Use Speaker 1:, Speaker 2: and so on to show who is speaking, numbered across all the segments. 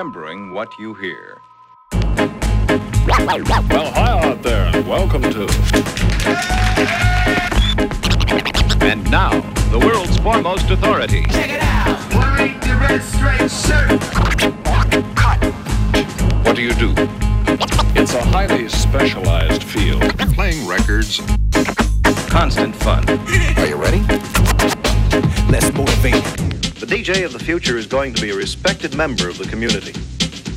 Speaker 1: remembering what you hear. Well,
Speaker 2: hi out there, and welcome to. And now, the world's foremost authority. Check it out. Why ain't the red straight shirt? Cut. What do you do? It's a highly specialized field.
Speaker 3: Playing records.
Speaker 1: Constant fun. Are
Speaker 3: you ready?
Speaker 4: Let's motivate.
Speaker 5: DJ of the future is going to be a respected member of the community.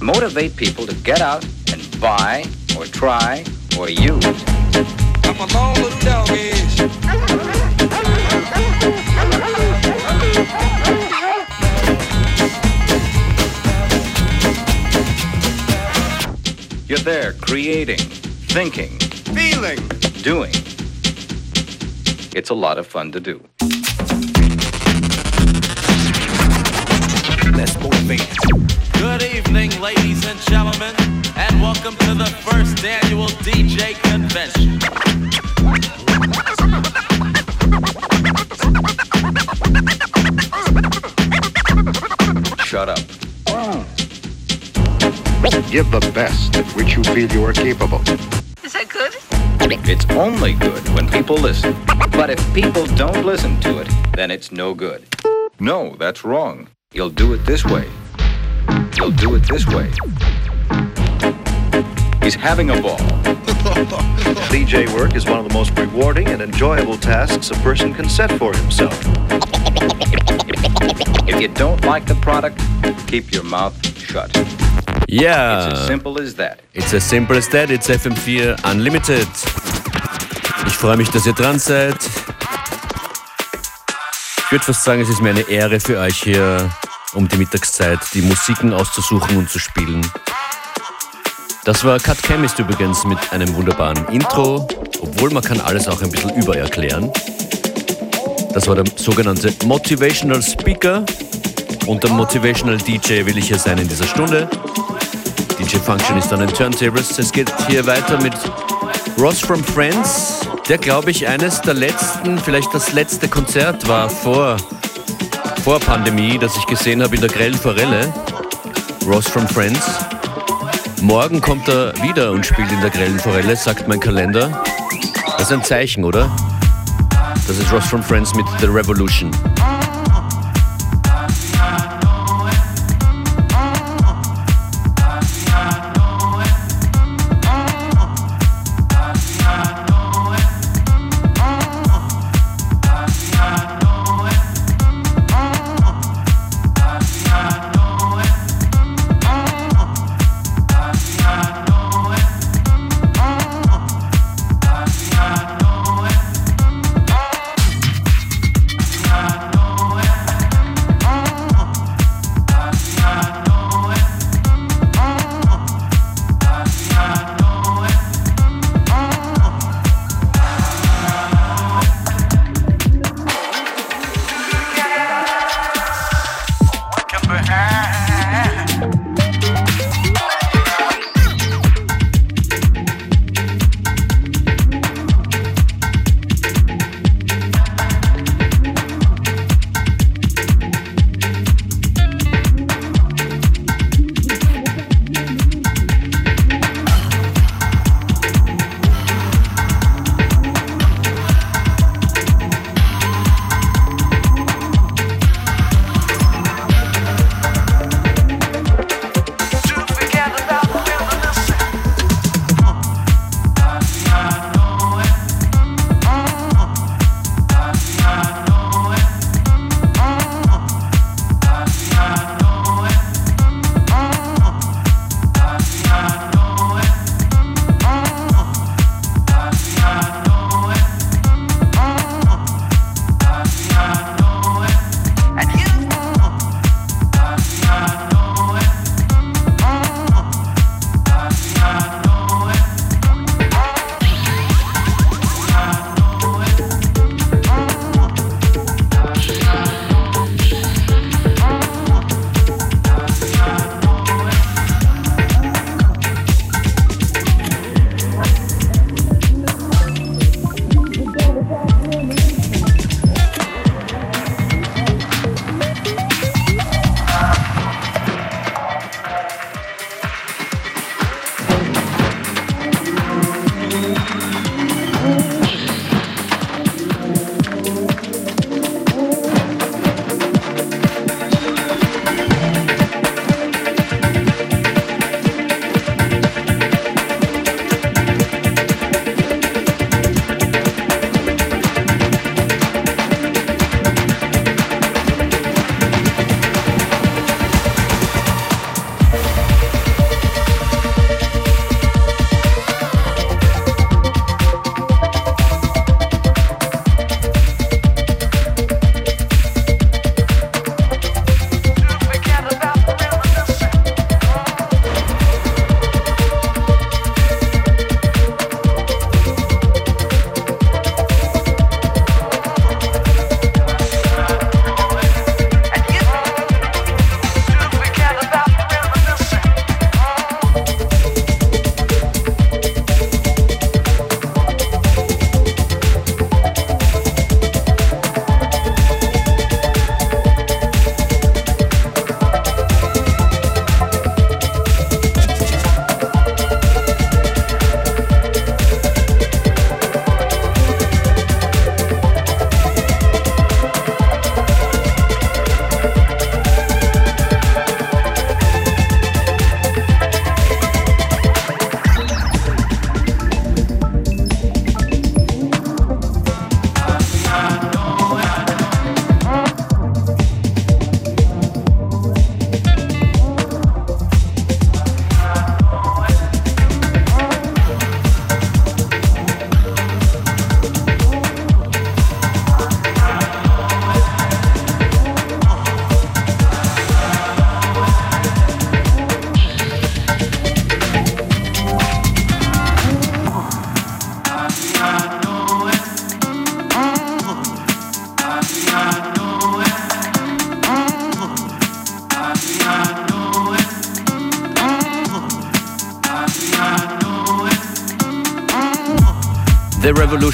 Speaker 1: Motivate people to get out and buy, or try, or use.
Speaker 6: I'm a long little dog is.
Speaker 1: You're there creating, thinking, Feeling. doing. It's a lot of fun to do.
Speaker 4: Let's.
Speaker 7: Good evening, ladies and gentlemen, and welcome to the first annual DJ convention.
Speaker 1: Shut up.
Speaker 3: Give the best at which you feel you are capable. Is that good?
Speaker 1: It's only good when people listen. But if people don't listen to it, then it's no good. No, that's wrong. You'll do it this way. You'll do it this way. He's having a ball.
Speaker 5: DJ work is one of the most rewarding and enjoyable tasks a person can set for himself.
Speaker 1: If you don't like the product, keep your mouth shut.
Speaker 8: Yeah. It's as
Speaker 1: simple as that.
Speaker 8: it's as simple as that. It's FM4 Unlimited. Ich freue mich, dass ihr dran seid. Ich würde fast sagen, es ist mir eine Ehre für euch hier um die Mittagszeit die Musiken auszusuchen und zu spielen. Das war Cut Chemist übrigens mit einem wunderbaren Intro, obwohl man kann alles auch ein bisschen übererklären. Das war der sogenannte Motivational Speaker und der Motivational DJ will ich hier sein in dieser Stunde. DJ Function ist an den Turntables. Es geht hier weiter mit Ross from Friends, der glaube ich eines der letzten, vielleicht das letzte Konzert war vor, vor Pandemie, das ich gesehen habe in der Grellen Forelle. Ross from Friends. Morgen kommt er wieder und spielt in der Grellen Forelle, sagt mein Kalender. Das ist ein Zeichen, oder? Das ist Ross from Friends mit The Revolution.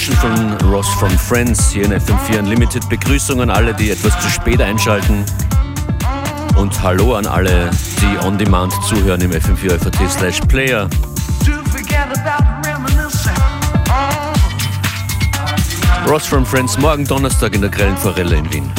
Speaker 8: Revolution von Ross from Friends hier in FM4 Unlimited. Begrüßung an alle, die etwas zu spät einschalten. Und hallo an alle, die on demand zuhören im FM4 FAT slash Player. Ross from Friends morgen Donnerstag in der Grellen Forelle in Wien.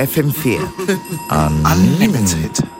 Speaker 9: FM4 Unlimited.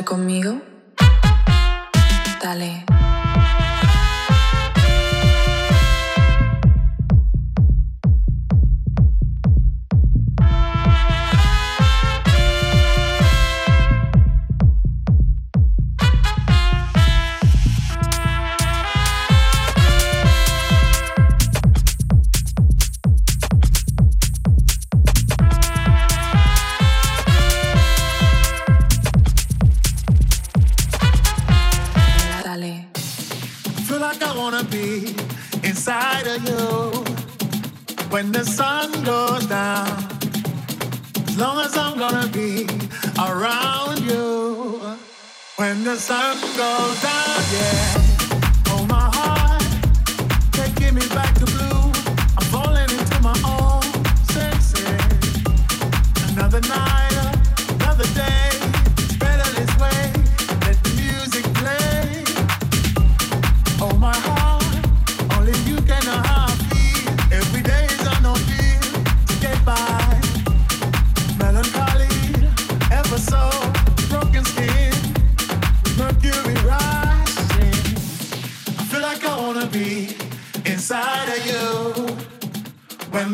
Speaker 10: conmigo?
Speaker 11: like I wanna be inside of you. When the sun goes down, as long as I'm gonna be around you. When the sun goes down, yeah. Oh, my heart, taking me back to blue. I'm falling into my own senses. Another night.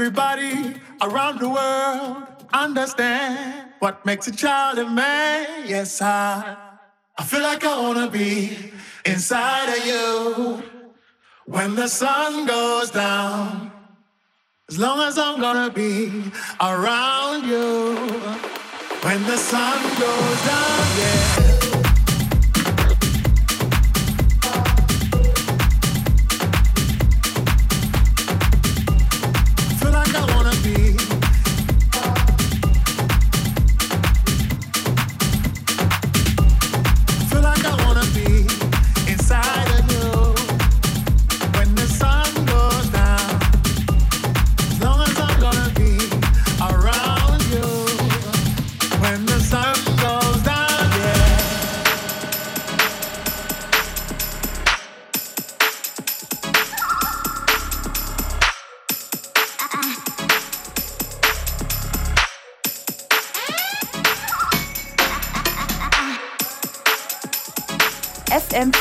Speaker 11: Everybody around the world understand what makes a child a man. Yes, I, I feel like I wanna be inside of you when the sun goes down. As long as I'm gonna be around you when the sun goes down, yeah.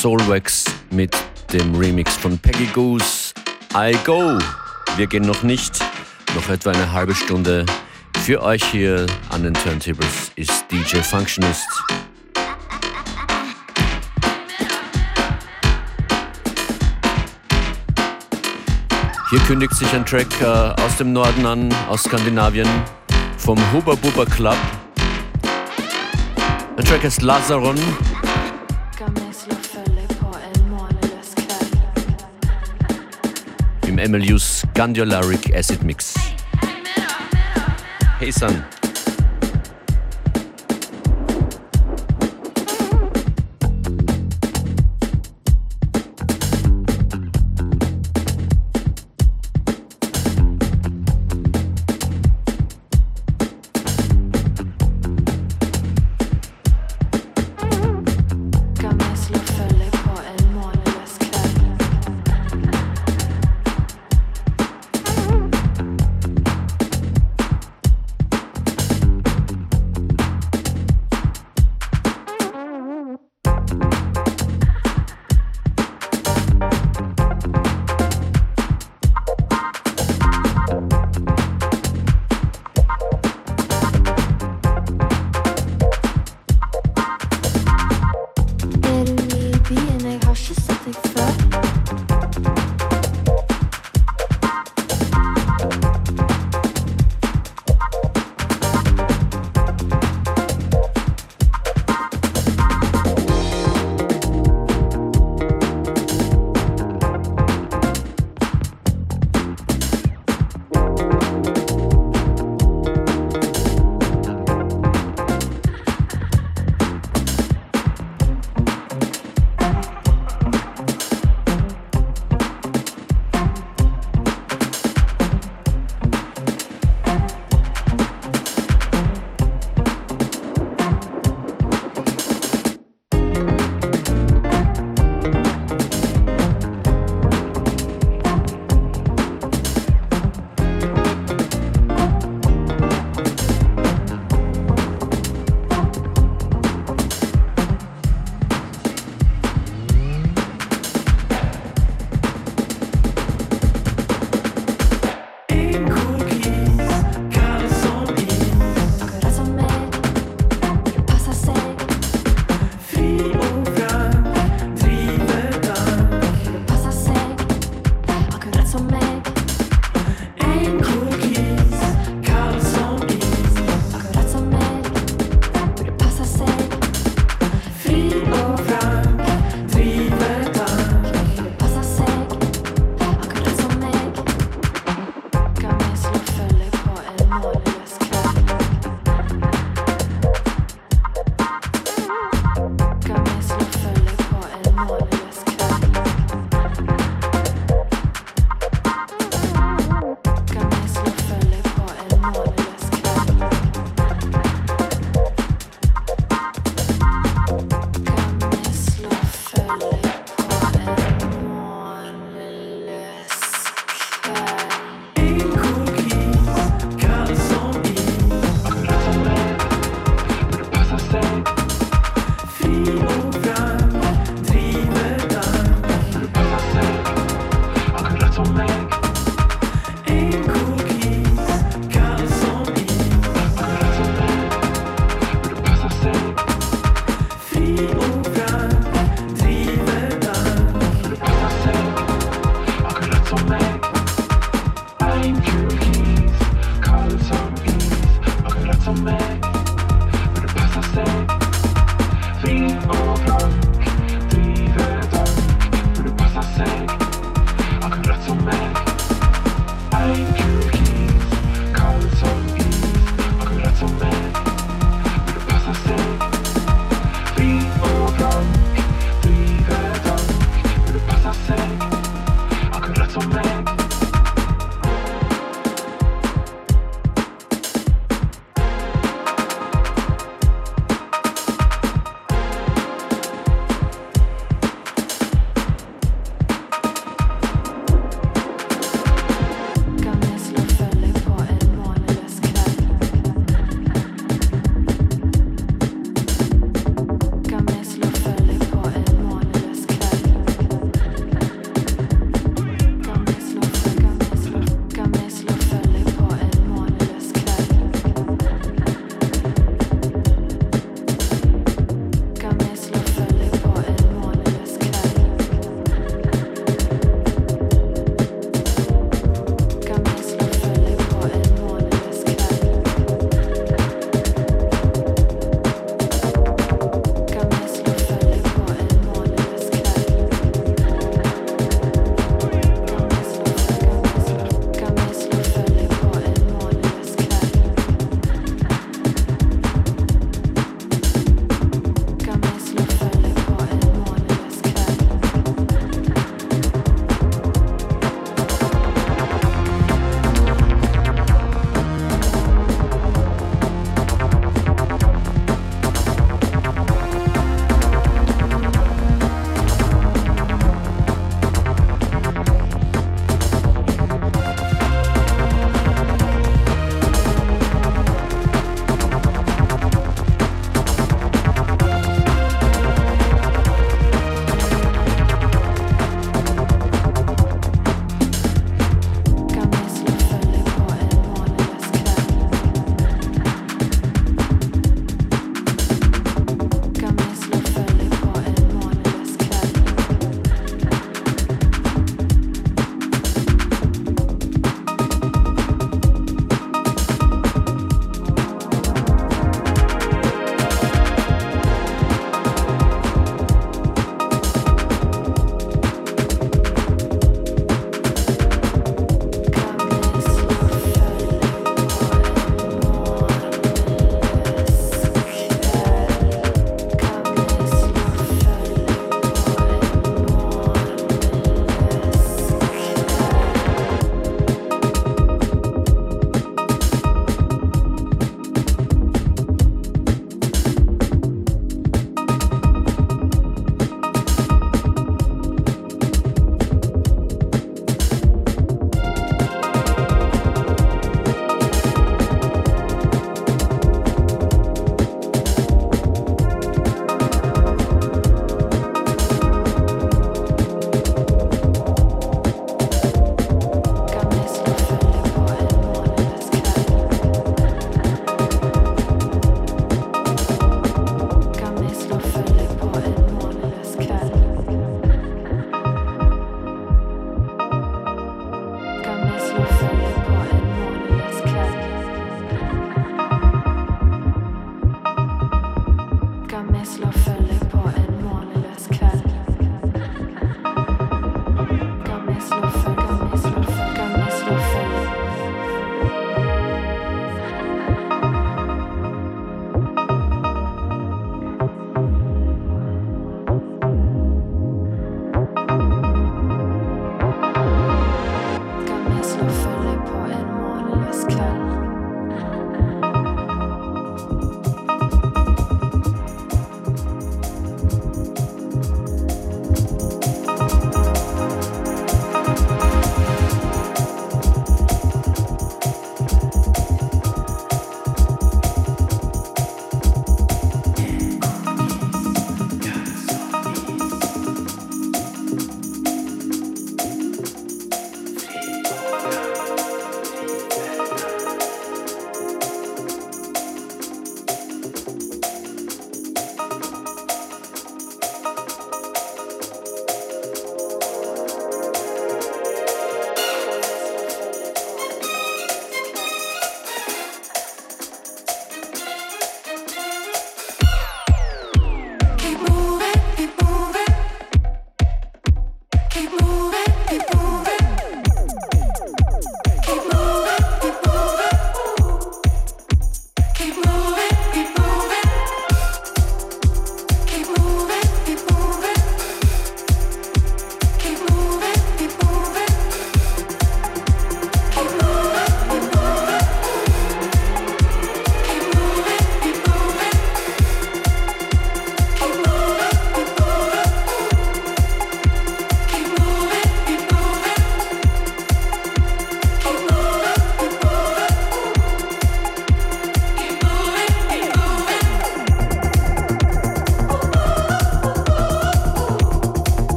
Speaker 8: Soulwax mit dem Remix von Peggy Goose. I Go. Wir gehen noch nicht. Noch etwa eine halbe Stunde. Für euch hier an den Turntables ist DJ Functionist. Hier kündigt sich ein Track äh, aus dem Norden an, aus Skandinavien, vom Huba Buba Club. Der Track heißt Lazaron. MLU's Gandiolaric Acid Mix. Hey son.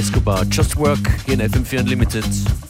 Speaker 8: Escobar. Just Work in FM4 Unlimited.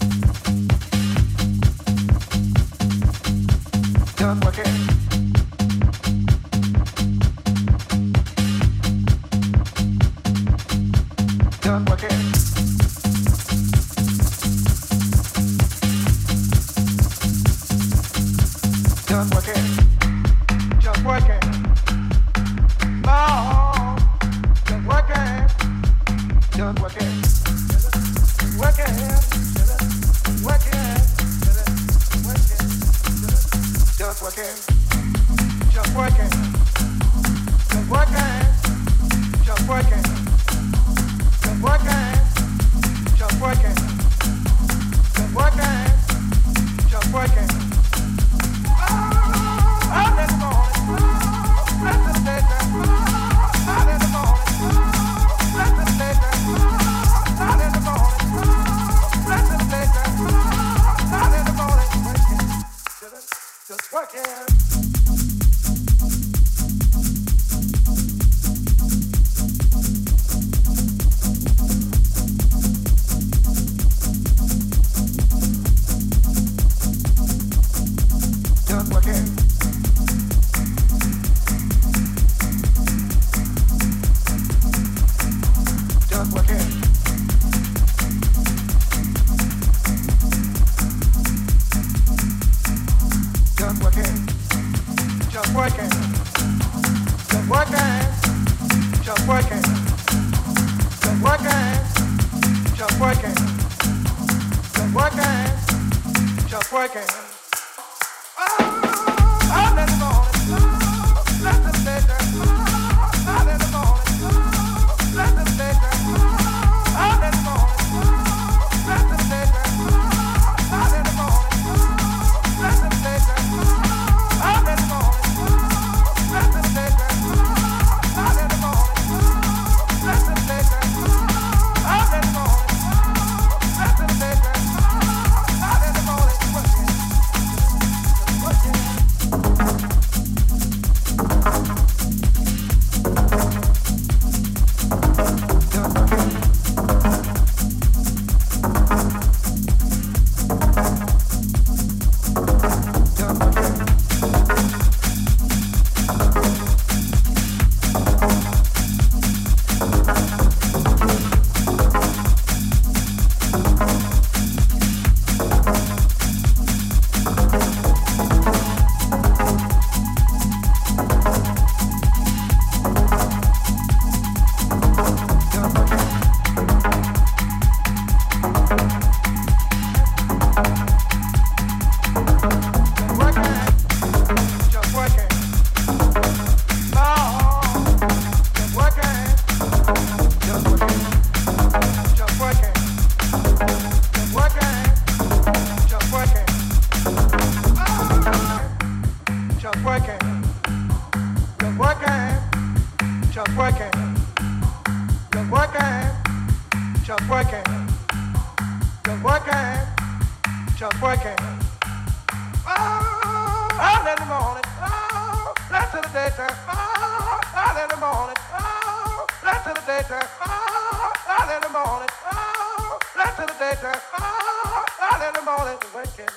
Speaker 8: Just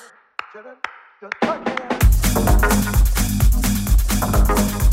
Speaker 8: like it. Just like it.